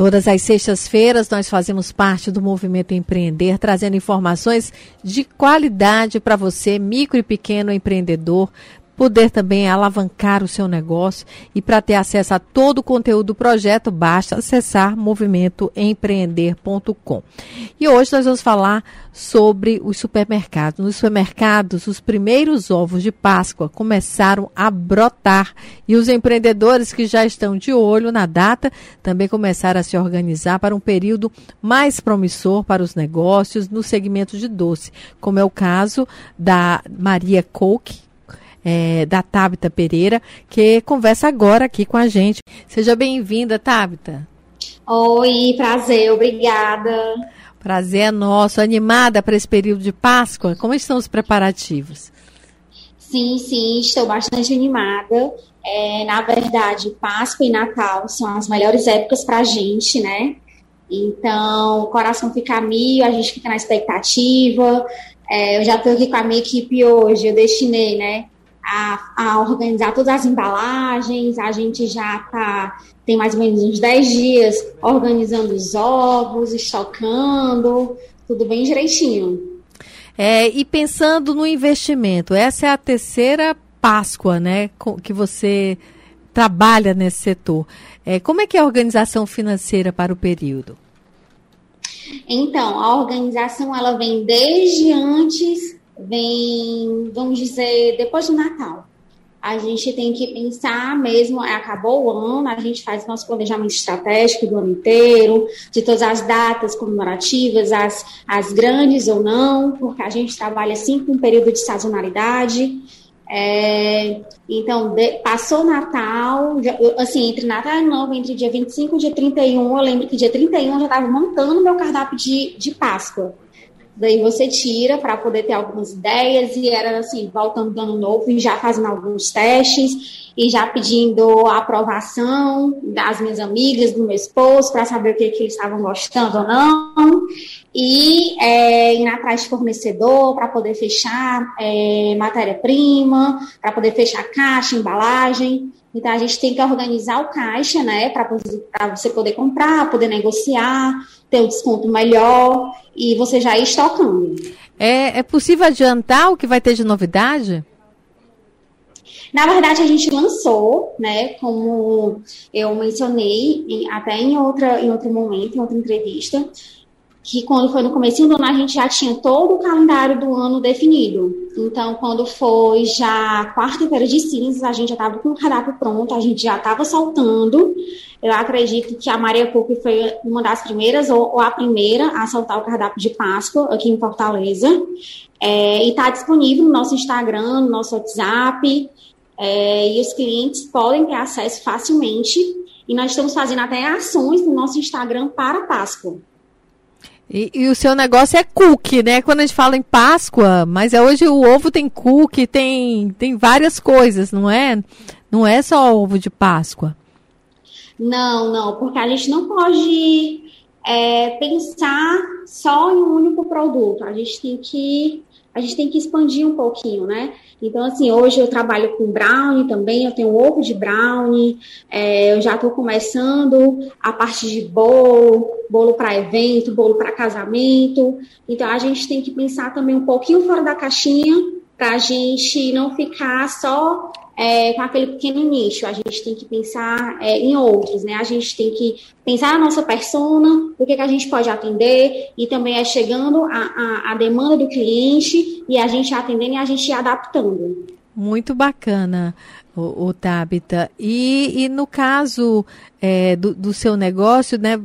Todas as sextas-feiras nós fazemos parte do movimento Empreender, trazendo informações de qualidade para você, micro e pequeno empreendedor, poder também alavancar o seu negócio. E para ter acesso a todo o conteúdo do projeto, basta acessar movimentoempreender.com. E hoje nós vamos falar sobre os supermercados. Nos supermercados, os primeiros ovos de Páscoa começaram a brotar e os empreendedores que já estão de olho na data também começaram a se organizar para um período mais promissor para os negócios no segmento de doce, como é o caso da Maria Coke, é, da Tabita Pereira, que conversa agora aqui com a gente. Seja bem-vinda, Tabita. Oi, prazer, obrigada. Prazer é nosso. Animada para esse período de Páscoa? Como estão os preparativos? Sim, sim, estou bastante animada. É, na verdade, Páscoa e Natal são as melhores épocas para a gente, né? Então, o coração fica a mil, a gente fica na expectativa. É, eu já estou aqui com a minha equipe hoje, eu destinei, né? A, a organizar todas as embalagens, a gente já tá, tem mais ou menos uns 10 dias organizando os ovos, estocando, tudo bem direitinho. É, e pensando no investimento, essa é a terceira Páscoa, né, que você trabalha nesse setor. É, como é que é a organização financeira para o período? Então, a organização ela vem desde antes vem, vamos dizer, depois do Natal. A gente tem que pensar mesmo, é, acabou o ano, a gente faz nosso planejamento estratégico do ano inteiro, de todas as datas comemorativas, as, as grandes ou não, porque a gente trabalha assim com um período de sazonalidade. É, então, de, passou o Natal, já, assim, entre Natal e Novo, entre dia 25 e dia 31, eu lembro que dia 31 eu já estava montando meu cardápio de, de Páscoa. Daí você tira para poder ter algumas ideias e era assim, voltando do novo e já fazendo alguns testes e já pedindo a aprovação das minhas amigas, do meu esposo, para saber o que, que eles estavam gostando ou não. E é, indo atrás de fornecedor para poder fechar é, matéria-prima, para poder fechar caixa, embalagem. Então a gente tem que organizar o caixa, né, para você poder comprar, poder negociar, ter um desconto melhor e você já ir estocando. É, é possível adiantar o que vai ter de novidade? Na verdade, a gente lançou, né, como eu mencionei em, até em, outra, em outro momento, em outra entrevista, que quando foi no começo do ano, a gente já tinha todo o calendário do ano definido. Então, quando foi já quarta-feira de cinzas, a gente já estava com o cardápio pronto, a gente já estava soltando. Eu acredito que a Maria Coupe foi uma das primeiras, ou, ou, a primeira, a soltar o cardápio de Páscoa aqui em Fortaleza. É, e está disponível no nosso Instagram, no nosso WhatsApp, é, e os clientes podem ter acesso facilmente. E nós estamos fazendo até ações no nosso Instagram para Páscoa. E, e, o seu negócio é cookie, né? Quando a gente fala em Páscoa, mas é hoje o ovo tem cookie, tem, tem várias coisas, não é? Não é só ovo de Páscoa. Não, não, porque a gente não pode é, pensar só em um único produto. A gente tem que a gente tem que expandir um pouquinho, né? Então, assim, hoje eu trabalho com brownie também, eu tenho ovo de brownie, é, eu já estou começando a parte de bolo, bolo para evento, bolo para casamento. Então, a gente tem que pensar também um pouquinho fora da caixinha para a gente não ficar só é, com aquele pequeno nicho. A gente tem que pensar é, em outros, né? A gente tem que pensar na nossa persona, o que, que a gente pode atender, e também é chegando a, a, a demanda do cliente e a gente atendendo e a gente adaptando. Muito bacana o, o Tabita. E, e no caso é, do, do, seu negócio, né?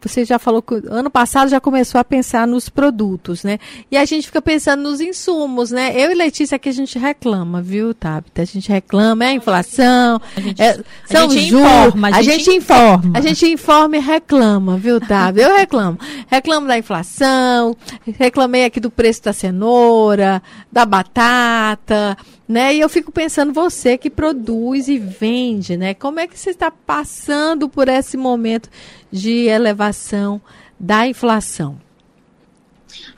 Você já falou que ano passado já começou a pensar nos produtos, né? E a gente fica pensando nos insumos, né? Eu e Letícia aqui a gente reclama, viu, Tabita? A gente reclama, é a inflação, a gente, é, são a gente juros, informa, a, a gente, informa. A gente informa e reclama, viu, Tabita? Eu reclamo. reclamo da inflação, reclamei aqui do preço da cenoura, da batata, né? E eu fico pensando, você que produz e vende, né? Como é que você está passando por esse momento de elevação da inflação?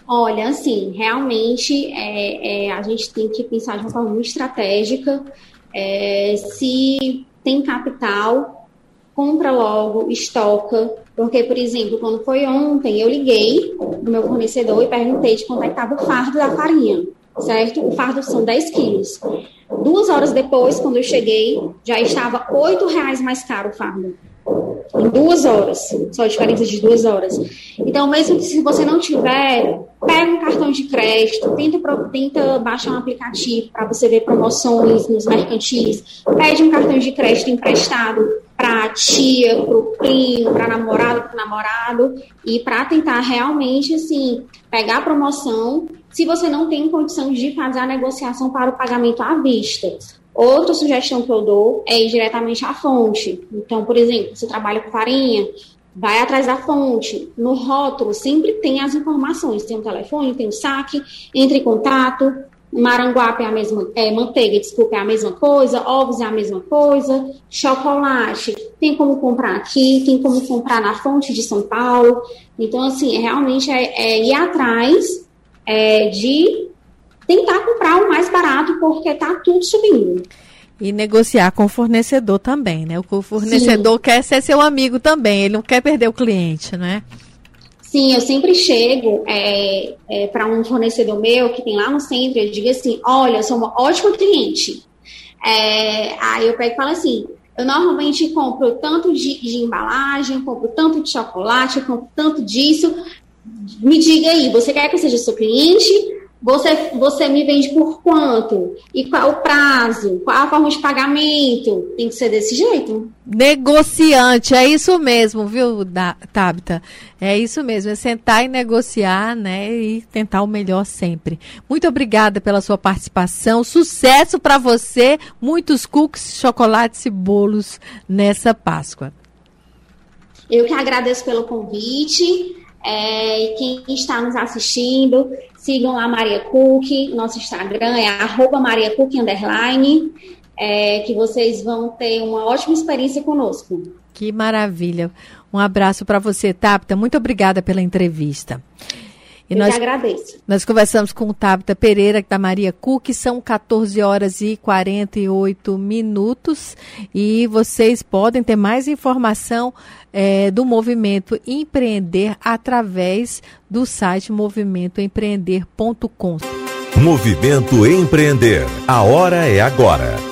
Olha, assim, realmente é, é, a gente tem que pensar de uma forma muito estratégica. É, se tem capital, compra logo, estoca. Porque, por exemplo, quando foi ontem, eu liguei no meu fornecedor e perguntei de quanto é estava o fardo da farinha, certo? O fardo são 10 quilos. Duas horas depois, quando eu cheguei, já estava R$ reais mais caro o fardo em duas horas, só a diferença de duas horas. Então, mesmo que se você não tiver, pega um cartão de crédito, tenta, tenta baixar um aplicativo para você ver promoções nos mercantis, pede um cartão de crédito emprestado para a tia, para o primo, para namorado, para o namorado, e para tentar realmente, assim, pegar a promoção, se você não tem condição de fazer a negociação para o pagamento à vista. Outra sugestão que eu dou é ir diretamente à fonte. Então, por exemplo, você trabalha com farinha, vai atrás da fonte. No rótulo sempre tem as informações. Tem o telefone, tem o saque, entre em contato. Maranguape é a mesma, é, manteiga, desculpa, é a mesma coisa, ovos é a mesma coisa, chocolate, tem como comprar aqui, tem como comprar na fonte de São Paulo. Então, assim, é, realmente é, é ir atrás é, de tentar comprar o mais barato, porque está tudo subindo. E negociar com o fornecedor também, né? O fornecedor Sim. quer ser seu amigo também, ele não quer perder o cliente, né? Sim, eu sempre chego é, é, para um fornecedor meu que tem lá no centro eu digo assim: olha, eu sou uma ótima cliente. É, aí eu pego e falo assim: eu normalmente compro tanto de, de embalagem, compro tanto de chocolate, compro tanto disso. Me diga aí, você quer que eu seja seu cliente? Você, você me vende por quanto? E qual o prazo? Qual a forma de pagamento? Tem que ser desse jeito. Negociante, é isso mesmo, viu, Tabita? É isso mesmo, é sentar e negociar, né? E tentar o melhor sempre. Muito obrigada pela sua participação. Sucesso para você. Muitos cookies, chocolates e bolos nessa Páscoa. Eu que agradeço pelo convite. É, e quem está nos assistindo, sigam lá Maria Cook, nosso Instagram é arroba Maria Cook underline, é, que vocês vão ter uma ótima experiência conosco. Que maravilha. Um abraço para você, Tapta. Muito obrigada pela entrevista. E Eu nós, agradeço. Nós conversamos com o Tabita Pereira, da Maria Cook, são 14 horas e 48 minutos. E vocês podem ter mais informação é, do movimento Empreender através do site movimentoempreender.com. Movimento Empreender. A hora é agora.